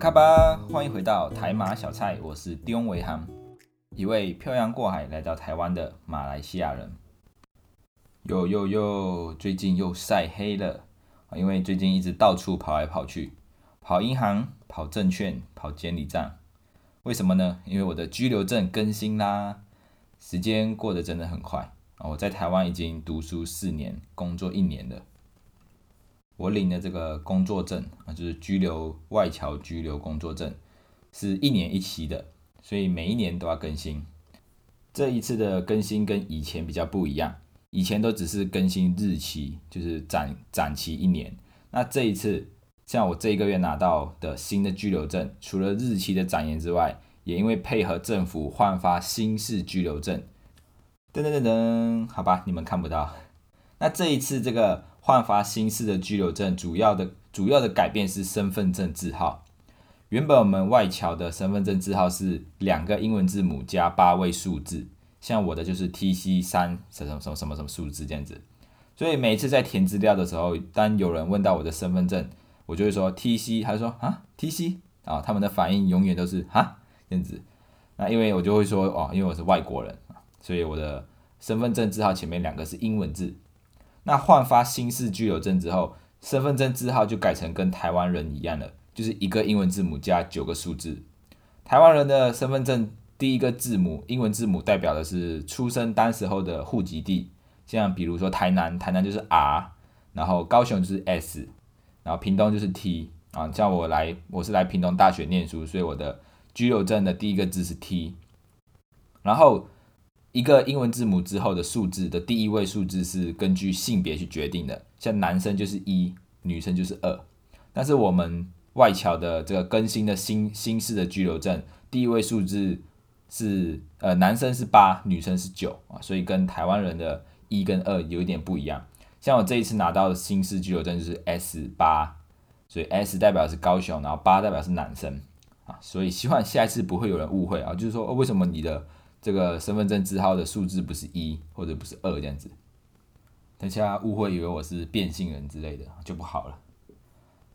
卡巴，欢迎回到台马小菜，我是丁维航，一位漂洋过海来到台湾的马来西亚人。哟哟哟，最近又晒黑了因为最近一直到处跑来跑去，跑银行、跑证券、跑监理站。为什么呢？因为我的居留证更新啦。时间过得真的很快啊！我在台湾已经读书四年，工作一年了。我领的这个工作证啊，就是居留外侨居留工作证，是一年一期的，所以每一年都要更新。这一次的更新跟以前比较不一样，以前都只是更新日期，就是展展期一年。那这一次，像我这一个月拿到的新的居留证，除了日期的展延之外，也因为配合政府换发新式居留证，噔噔噔噔，好吧，你们看不到。那这一次这个。换发新式的居留证，主要的主要的改变是身份证字号。原本我们外侨的身份证字号是两个英文字母加八位数字，像我的就是 T C 三什么什么什么什么数字这样子。所以每次在填资料的时候，当有人问到我的身份证，我就会说 T C，他就说啊 T C 啊，他们的反应永远都是啊这样子。那因为我就会说哦，因为我是外国人所以我的身份证字号前面两个是英文字。那换发新式居留证之后，身份证字号就改成跟台湾人一样了，就是一个英文字母加九个数字。台湾人的身份证第一个字母英文字母代表的是出生当时候的户籍地，像比如说台南，台南就是 R，然后高雄就是 S，然后屏东就是 T 啊。像我来，我是来屏东大学念书，所以我的居留证的第一个字是 T，然后。一个英文字母之后的数字的第一位数字是根据性别去决定的，像男生就是一，女生就是二。但是我们外侨的这个更新的新新式的居留证，第一位数字是呃男生是八，女生是九啊，所以跟台湾人的一跟二有一点不一样。像我这一次拿到的新式居留证就是 S 八，所以 S 代表是高雄，然后八代表是男生啊，所以希望下一次不会有人误会啊，就是说为什么你的。这个身份证字号的数字不是一或者不是二这样子，等下误会以为我是变性人之类的就不好了。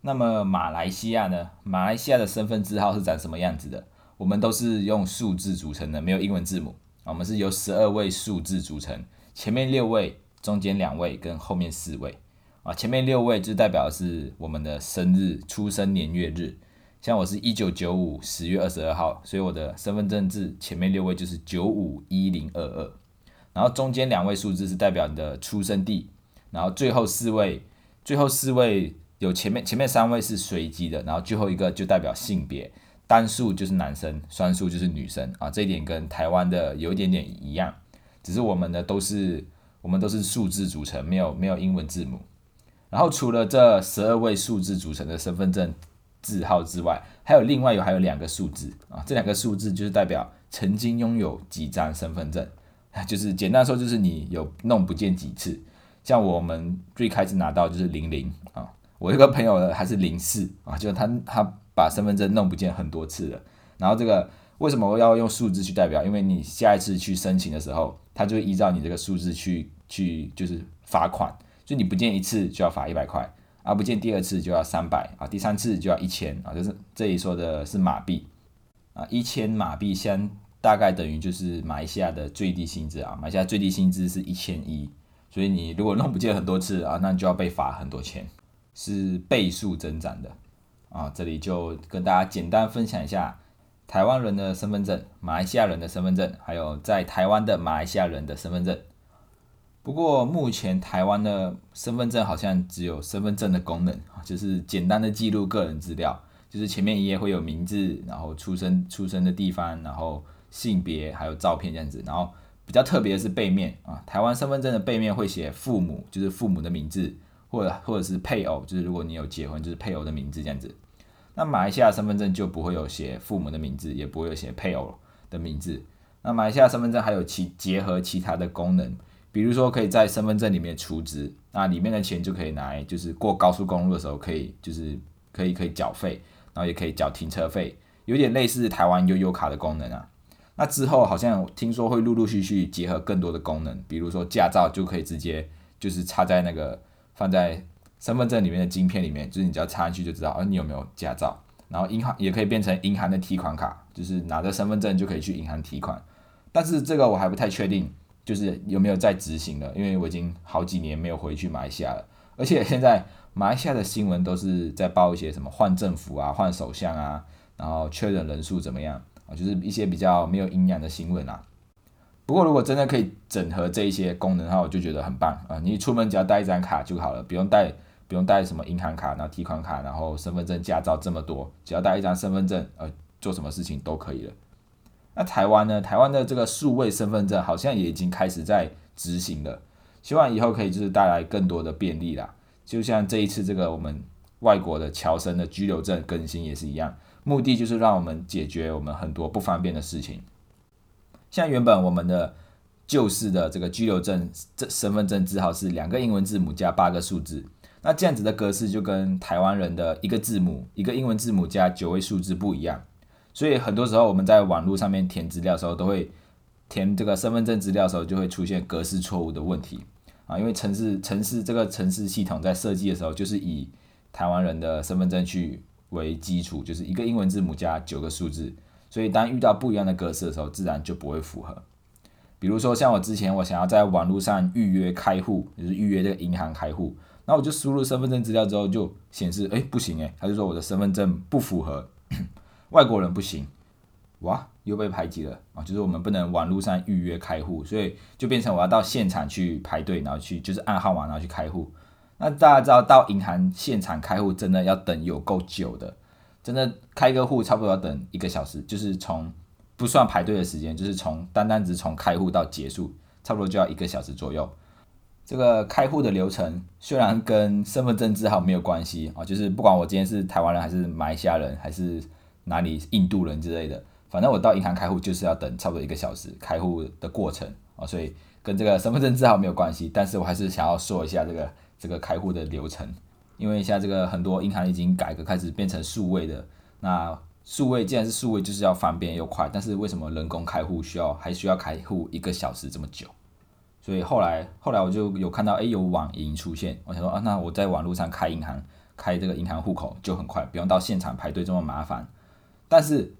那么马来西亚呢？马来西亚的身份字号是长什么样子的？我们都是用数字组成的，没有英文字母。我们是由十二位数字组成，前面六位，中间两位跟后面四位啊。前面六位就代表是我们的生日、出生年月日。像我是一九九五十月二十二号，所以我的身份证字前面六位就是九五一零二二，然后中间两位数字是代表你的出生地，然后最后四位，最后四位有前面前面三位是随机的，然后最后一个就代表性别，单数就是男生，双数就是女生啊，这一点跟台湾的有一点点一样，只是我们的都是我们都是数字组成，没有没有英文字母，然后除了这十二位数字组成的身份证。字号之外，还有另外有还有两个数字啊，这两个数字就是代表曾经拥有几张身份证，就是简单说就是你有弄不见几次。像我们最开始拿到就是零零啊，我一个朋友呢还是零四啊，就他他把身份证弄不见很多次了。然后这个为什么要用数字去代表？因为你下一次去申请的时候，他就依照你这个数字去去就是罚款，就你不见一次就要罚一百块。啊，不见第二次就要三百啊，第三次就要一千啊，就是这里说的是马币啊，一千马币相大概等于就是马来西亚的最低薪资啊，马来西亚最低薪资是一千一，所以你如果弄不见很多次啊，那你就要被罚很多钱，是倍数增长的啊。这里就跟大家简单分享一下台湾人的身份证、马来西亚人的身份证，还有在台湾的马来西亚人的身份证。不过目前台湾的身份证好像只有身份证的功能啊，就是简单的记录个人资料，就是前面一页会有名字，然后出生出生的地方，然后性别，还有照片这样子。然后比较特别的是背面啊，台湾身份证的背面会写父母，就是父母的名字，或者或者是配偶，就是如果你有结婚，就是配偶的名字这样子。那马来西亚身份证就不会有写父母的名字，也不会有写配偶的名字。那马来西亚身份证还有其结合其他的功能。比如说，可以在身份证里面储值，那里面的钱就可以拿来，就是过高速公路的时候可以，就是可以可以缴费，然后也可以缴停车费，有点类似台湾悠悠卡的功能啊。那之后好像听说会陆陆续续结合更多的功能，比如说驾照就可以直接就是插在那个放在身份证里面的晶片里面，就是你只要插进去就知道，哦你有没有驾照然后银行也可以变成银行的提款卡，就是拿着身份证就可以去银行提款。但是这个我还不太确定，就是有没有在执行了，因为我已经好几年没有回去马来西亚了。而且现在马来西亚的新闻都是在报一些什么换政府啊、换首相啊，然后确认人数怎么样啊，就是一些比较没有营养的新闻啊。不过如果真的可以整合这一些功能的话，我就觉得很棒啊！你出门只要带一张卡就好了，不用带不用带什么银行卡、然后提款卡、然后身份证、驾照这么多，只要带一张身份证，呃，做什么事情都可以了。那台湾呢？台湾的这个数位身份证好像也已经开始在执行了，希望以后可以就是带来更多的便利啦。就像这一次这个我们外国的侨生的居留证更新也是一样，目的就是让我们解决我们很多不方便的事情。像原本我们的旧式的这个居留证这身份证字号是两个英文字母加八个数字，那这样子的格式就跟台湾人的一个字母一个英文字母加九位数字不一样。所以很多时候我们在网络上面填资料的时候，都会填这个身份证资料的时候，就会出现格式错误的问题啊。因为城市城市这个城市系统在设计的时候，就是以台湾人的身份证去为基础，就是一个英文字母加九个数字。所以当遇到不一样的格式的时候，自然就不会符合。比如说像我之前我想要在网络上预约开户，就是预约这个银行开户，那我就输入身份证资料之后，就显示哎不行哎，他就说我的身份证不符合。外国人不行，哇，又被排挤了啊！就是我们不能网络上预约开户，所以就变成我要到现场去排队，然后去就是按号码然后去开户。那大家知道到银行现场开户真的要等有够久的，真的开个户差不多要等一个小时，就是从不算排队的时间，就是从单单只从开户到结束，差不多就要一个小时左右。这个开户的流程虽然跟身份证字号没有关系啊，就是不管我今天是台湾人还是马来西亚人还是。哪里印度人之类的，反正我到银行开户就是要等差不多一个小时开户的过程啊，所以跟这个身份证字号没有关系。但是我还是想要说一下这个这个开户的流程，因为现在这个很多银行已经改革开始变成数位的，那数位既然是数位，就是要方便又快，但是为什么人工开户需要还需要开户一个小时这么久？所以后来后来我就有看到，哎，有网银出现，我想说啊，那我在网络上开银行开这个银行户口就很快，不用到现场排队这么麻烦。但是，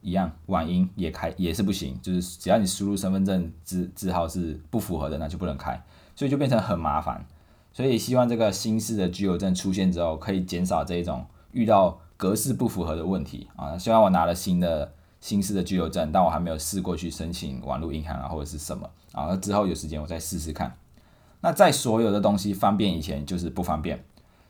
一样，网银也开也是不行，就是只要你输入身份证字字号是不符合的，那就不能开，所以就变成很麻烦。所以希望这个新式的居留证出现之后，可以减少这一种遇到格式不符合的问题啊。虽然我拿了新的新式的居留证，但我还没有试过去申请网络银行啊或者是什么啊，之后有时间我再试试看。那在所有的东西方便以前，就是不方便。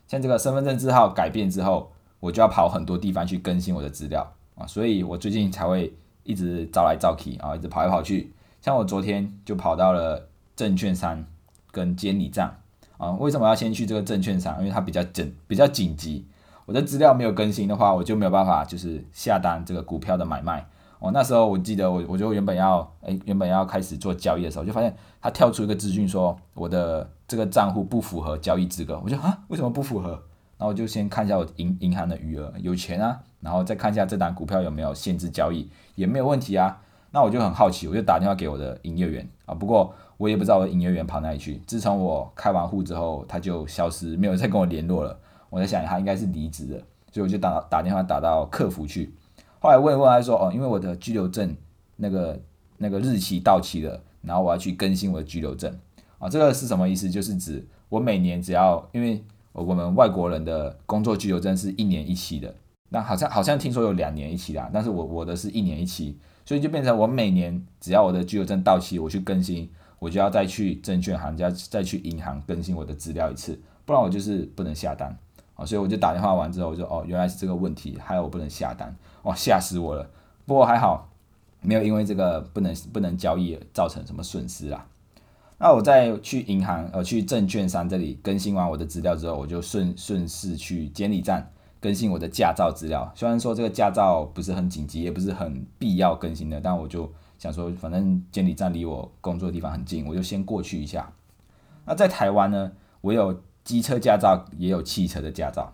像这个身份证字号改变之后，我就要跑很多地方去更新我的资料。啊，所以我最近才会一直招来招去啊，一直跑来跑去。像我昨天就跑到了证券商跟监理站啊。为什么要先去这个证券商？因为它比较紧，比较紧急。我的资料没有更新的话，我就没有办法就是下单这个股票的买卖。哦，那时候我记得我我就原本要哎原本要开始做交易的时候，就发现它跳出一个资讯说我的这个账户不符合交易资格。我就啊为什么不符合？然后就先看一下我银银行的余额，有钱啊，然后再看一下这档股票有没有限制交易，也没有问题啊。那我就很好奇，我就打电话给我的营业员啊。不过我也不知道我的营业员跑哪里去。自从我开完户之后，他就消失，没有再跟我联络了。我在想他应该是离职了，所以我就打打电话打到客服去。后来问一问，他说哦，因为我的居留证那个那个日期到期了，然后我要去更新我的居留证啊。这个是什么意思？就是指我每年只要因为。我们外国人的工作居留证是一年一期的，那好像好像听说有两年一期的，但是我我的是一年一期，所以就变成我每年只要我的居留证到期，我去更新，我就要再去证券行家再去银行更新我的资料一次，不然我就是不能下单。啊，所以我就打电话完之后，我就哦原来是这个问题，还有我不能下单，哇吓死我了，不过还好没有因为这个不能不能交易造成什么损失啦。那我在去银行呃去证券商这里更新完我的资料之后，我就顺顺势去监理站更新我的驾照资料。虽然说这个驾照不是很紧急，也不是很必要更新的，但我就想说，反正监理站离我工作的地方很近，我就先过去一下。那在台湾呢，我有机车驾照，也有汽车的驾照。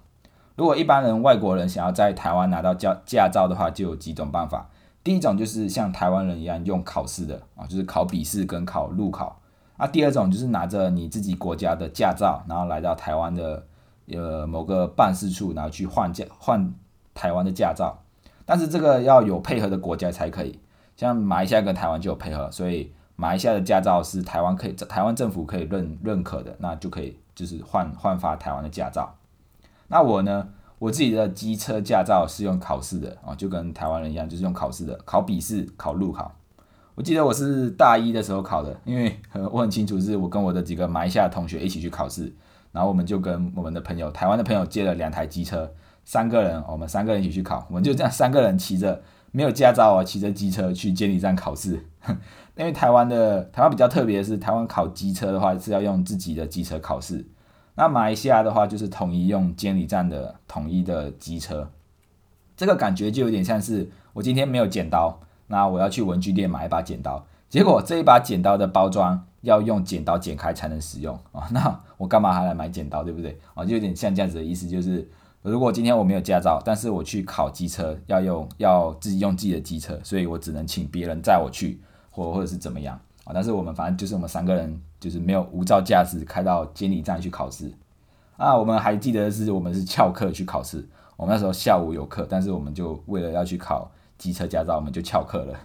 如果一般人外国人想要在台湾拿到驾驾照的话，就有几种办法。第一种就是像台湾人一样用考试的啊，就是考笔试跟考路考。那第二种就是拿着你自己国家的驾照，然后来到台湾的呃某个办事处，然后去换驾换台湾的驾照，但是这个要有配合的国家才可以，像马来西亚跟台湾就有配合，所以马来西亚的驾照是台湾可以台湾政府可以认认可的，那就可以就是换换发台湾的驾照。那我呢，我自己的机车驾照是用考试的啊，就跟台湾人一样，就是用考试的，考笔试，考路考。我记得我是大一的时候考的，因为 我很清楚是我跟我的几个马来西亚同学一起去考试，然后我们就跟我们的朋友台湾的朋友借了两台机车，三个人，我们三个人一起去考，我们就这样三个人骑着没有驾照啊，骑着机车去监理站考试。因为台湾的台湾比较特别的是，台湾考机车的话是要用自己的机车考试，那马来西亚的话就是统一用监理站的统一的机车，这个感觉就有点像是我今天没有剪刀。那我要去文具店买一把剪刀，结果这一把剪刀的包装要用剪刀剪开才能使用啊，那我干嘛还来买剪刀，对不对？啊，就有点像这样子的意思，就是如果今天我没有驾照，但是我去考机车要用要自己用自己的机车，所以我只能请别人载我去，或或者是怎么样啊？但是我们反正就是我们三个人就是没有无照驾驶开到监理站去考试啊。我们还记得是我们是翘课去考试，我们那时候下午有课，但是我们就为了要去考。机车驾照我们就翘课了，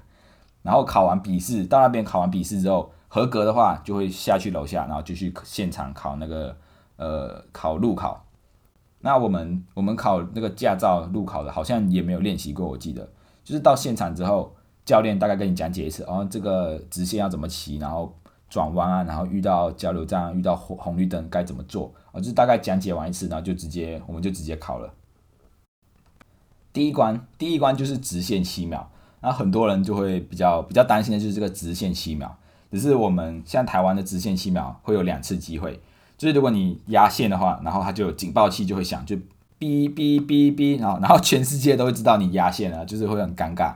然后考完笔试到那边考完笔试之后合格的话就会下去楼下，然后就去现场考那个呃考路考。那我们我们考那个驾照路考的好像也没有练习过，我记得就是到现场之后教练大概跟你讲解一次，哦这个直线要怎么骑，然后转弯啊，然后遇到交流站遇到红红绿灯该怎么做，哦就是大概讲解完一次，然后就直接我们就直接考了。第一关，第一关就是直线七秒，然后很多人就会比较比较担心的就是这个直线七秒。只是我们像台湾的直线七秒会有两次机会，就是如果你压线的话，然后它就警报器就会响，就哔哔哔哔，然后然后全世界都会知道你压线了，就是会很尴尬。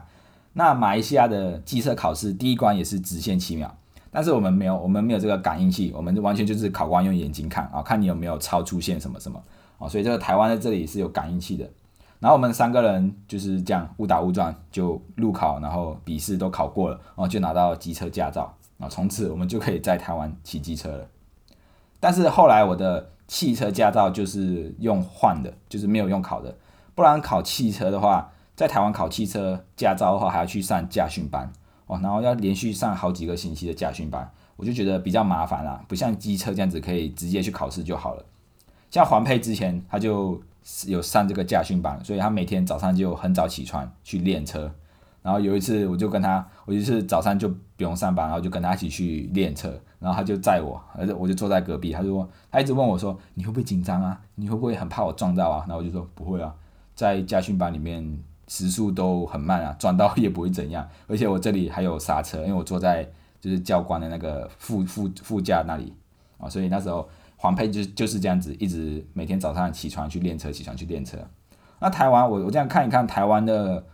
那马来西亚的机测考试第一关也是直线七秒，但是我们没有，我们没有这个感应器，我们完全就是考官用眼睛看啊，看你有没有超出线什么什么啊，所以这个台湾在这里是有感应器的。然后我们三个人就是这样误打误撞就路考，然后笔试都考过了，然后就拿到机车驾照，啊，从此我们就可以在台湾骑机车了。但是后来我的汽车驾照就是用换的，就是没有用考的，不然考汽车的话，在台湾考汽车驾照的话还要去上驾训班，哦，然后要连续上好几个星期的驾训班，我就觉得比较麻烦啦，不像机车这样子可以直接去考试就好了。像黄佩之前他就。有上这个驾训班，所以他每天早上就很早起床去练车。然后有一次，我就跟他，我就是早上就不用上班，然后就跟他一起去练车。然后他就载我，而且我就坐在隔壁。他就说，他一直问我说：“你会不会紧张啊？你会不会很怕我撞到啊？”然后我就说：“不会啊，在驾训班里面时速都很慢啊，撞到也不会怎样。而且我这里还有刹车，因为我坐在就是教官的那个副副副驾那里啊，所以那时候。”黄佩就就是这样子，一直每天早上起床去练车，起床去练车。那台湾，我我这样看一看，台湾的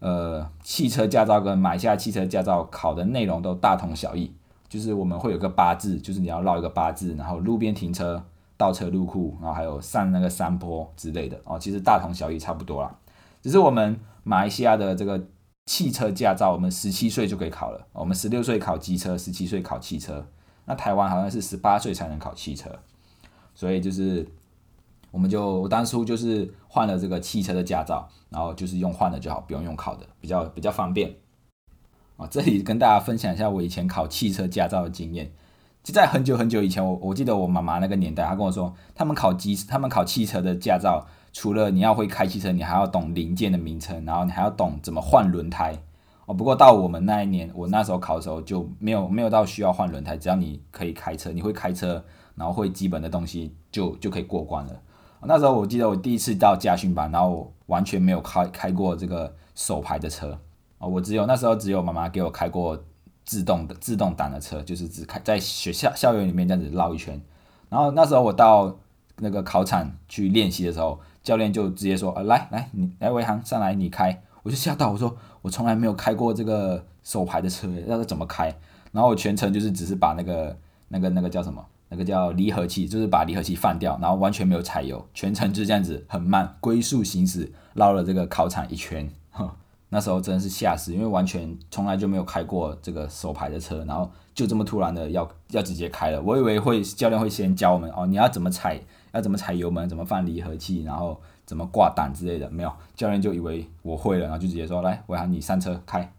呃汽车驾照跟马来西亚汽车驾照考的内容都大同小异，就是我们会有个八字，就是你要绕一个八字，然后路边停车、倒车入库，然后还有上那个山坡之类的哦，其实大同小异，差不多啦。只是我们马来西亚的这个汽车驾照，我们十七岁就可以考了，我们十六岁考机车，十七岁考汽车。那台湾好像是十八岁才能考汽车，所以就是我们就我当初就是换了这个汽车的驾照，然后就是用换了就好，不用用考的，比较比较方便。啊，这里跟大家分享一下我以前考汽车驾照的经验。就在很久很久以前，我我记得我妈妈那个年代，她跟我说，他们考机，他们考汽车的驾照，除了你要会开汽车，你还要懂零件的名称，然后你还要懂怎么换轮胎。哦，不过到我们那一年，我那时候考的时候就没有没有到需要换轮胎，只要你可以开车，你会开车，然后会基本的东西就就可以过关了。那时候我记得我第一次到驾训班，然后完全没有开开过这个手排的车啊，我只有那时候只有妈妈给我开过自动的自动挡的车，就是只开在学校校园里面这样子绕一圈。然后那时候我到那个考场去练习的时候，教练就直接说：“啊，来来，你来维航上来，你开。”我就吓到，我说我从来没有开过这个手排的车，那个怎么开？然后我全程就是只是把那个那个那个叫什么，那个叫离合器，就是把离合器放掉，然后完全没有踩油，全程就是这样子很慢，龟速行驶绕了这个考场一圈。那时候真的是吓死，因为完全从来就没有开过这个手排的车，然后就这么突然的要要直接开了。我以为会教练会先教我们哦，你要怎么踩，要怎么踩油门，怎么放离合器，然后怎么挂档之类的。没有，教练就以为我会了，然后就直接说来，我喊你上车开，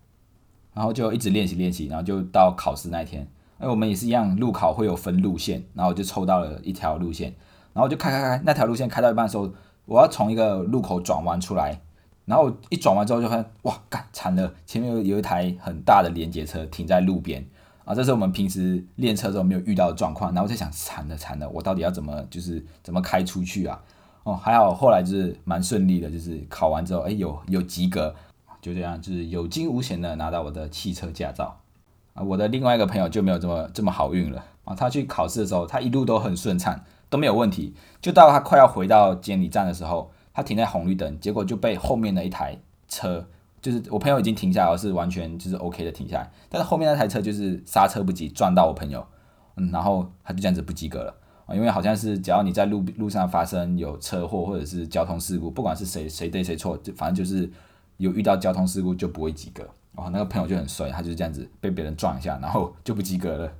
然后就一直练习练习，然后就到考试那一天。哎，我们也是一样，路考会有分路线，然后我就抽到了一条路线，然后就开开开，那条路线开到一半的时候，我要从一个路口转弯出来。然后一转完之后就发现，哇，干惨了！前面有有一台很大的连接车停在路边啊，这是我们平时练车时候没有遇到的状况。然后我在想，惨了惨了，我到底要怎么就是怎么开出去啊？哦，还好后来就是蛮顺利的，就是考完之后，哎，有有及格，就这样就是有惊无险的拿到我的汽车驾照我的另外一个朋友就没有这么这么好运了。啊，他去考试的时候，他一路都很顺畅，都没有问题，就到他快要回到监理站的时候。他停在红绿灯，结果就被后面的一台车，就是我朋友已经停下来，是完全就是 OK 的停下来，但是后面那台车就是刹车不及撞到我朋友，嗯，然后他就这样子不及格了。啊，因为好像是只要你在路路上发生有车祸或者是交通事故，不管是谁谁对谁错，就反正就是有遇到交通事故就不会及格。哦。那个朋友就很衰，他就是这样子被别人撞一下，然后就不及格了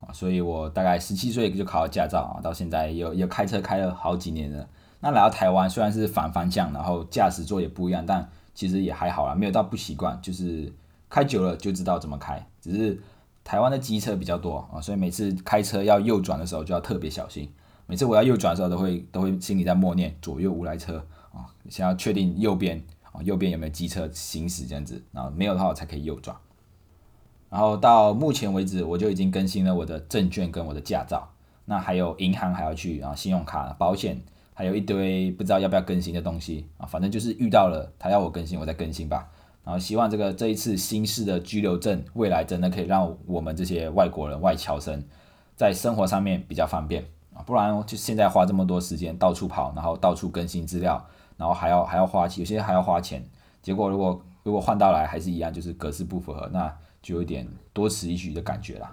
啊。所以我大概十七岁就考了驾照啊，到现在有有开车开了好几年了。那来到台湾虽然是反方向，然后驾驶座也不一样，但其实也还好啦，没有到不习惯，就是开久了就知道怎么开。只是台湾的机车比较多啊，所以每次开车要右转的时候就要特别小心。每次我要右转的时候，都会都会心里在默念左右无来车啊，先要确定右边右边有没有机车行驶这样子，然后没有的话我才可以右转。然后到目前为止，我就已经更新了我的证券跟我的驾照，那还有银行还要去啊，信用卡、保险。还有一堆不知道要不要更新的东西啊，反正就是遇到了他要我更新，我再更新吧。然后希望这个这一次新式的居留证，未来真的可以让我们这些外国人、外侨生在生活上面比较方便啊，不然就现在花这么多时间到处跑，然后到处更新资料，然后还要还要花钱，有些还要花钱。结果如果如果换到来还是一样，就是格式不符合，那就有点多此一举的感觉啦。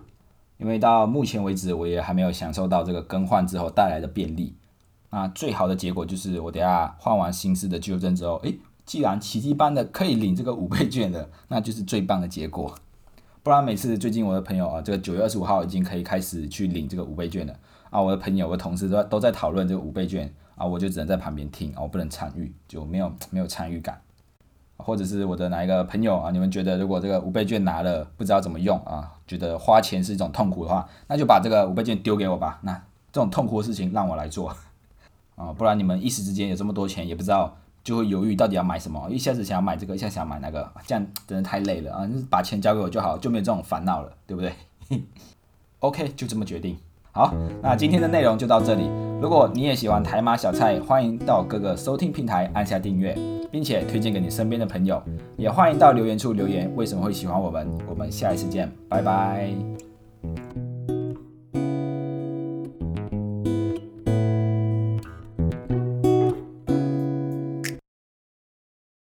因为到目前为止，我也还没有享受到这个更换之后带来的便利。那最好的结果就是我等下换完新式的居留证之后，诶，既然奇迹般的可以领这个五倍券的，那就是最棒的结果。不然每次最近我的朋友啊，这个九月二十五号已经可以开始去领这个五倍券了啊，我的朋友、我的同事都都在讨论这个五倍券啊，我就只能在旁边听啊，我不能参与，就没有没有参与感。或者是我的哪一个朋友啊，你们觉得如果这个五倍券拿了不知道怎么用啊，觉得花钱是一种痛苦的话，那就把这个五倍券丢给我吧。那这种痛苦的事情让我来做。啊，不然你们一时之间有这么多钱，也不知道就会犹豫到底要买什么，一下子想要买这个，一下想买那个，这样真的太累了啊！把钱交给我就好，就没有这种烦恼了，对不对？OK，就这么决定。好，那今天的内容就到这里。如果你也喜欢台马小菜，欢迎到各个收听平台按下订阅，并且推荐给你身边的朋友。也欢迎到留言处留言，为什么会喜欢我们？我们下一次见，拜拜。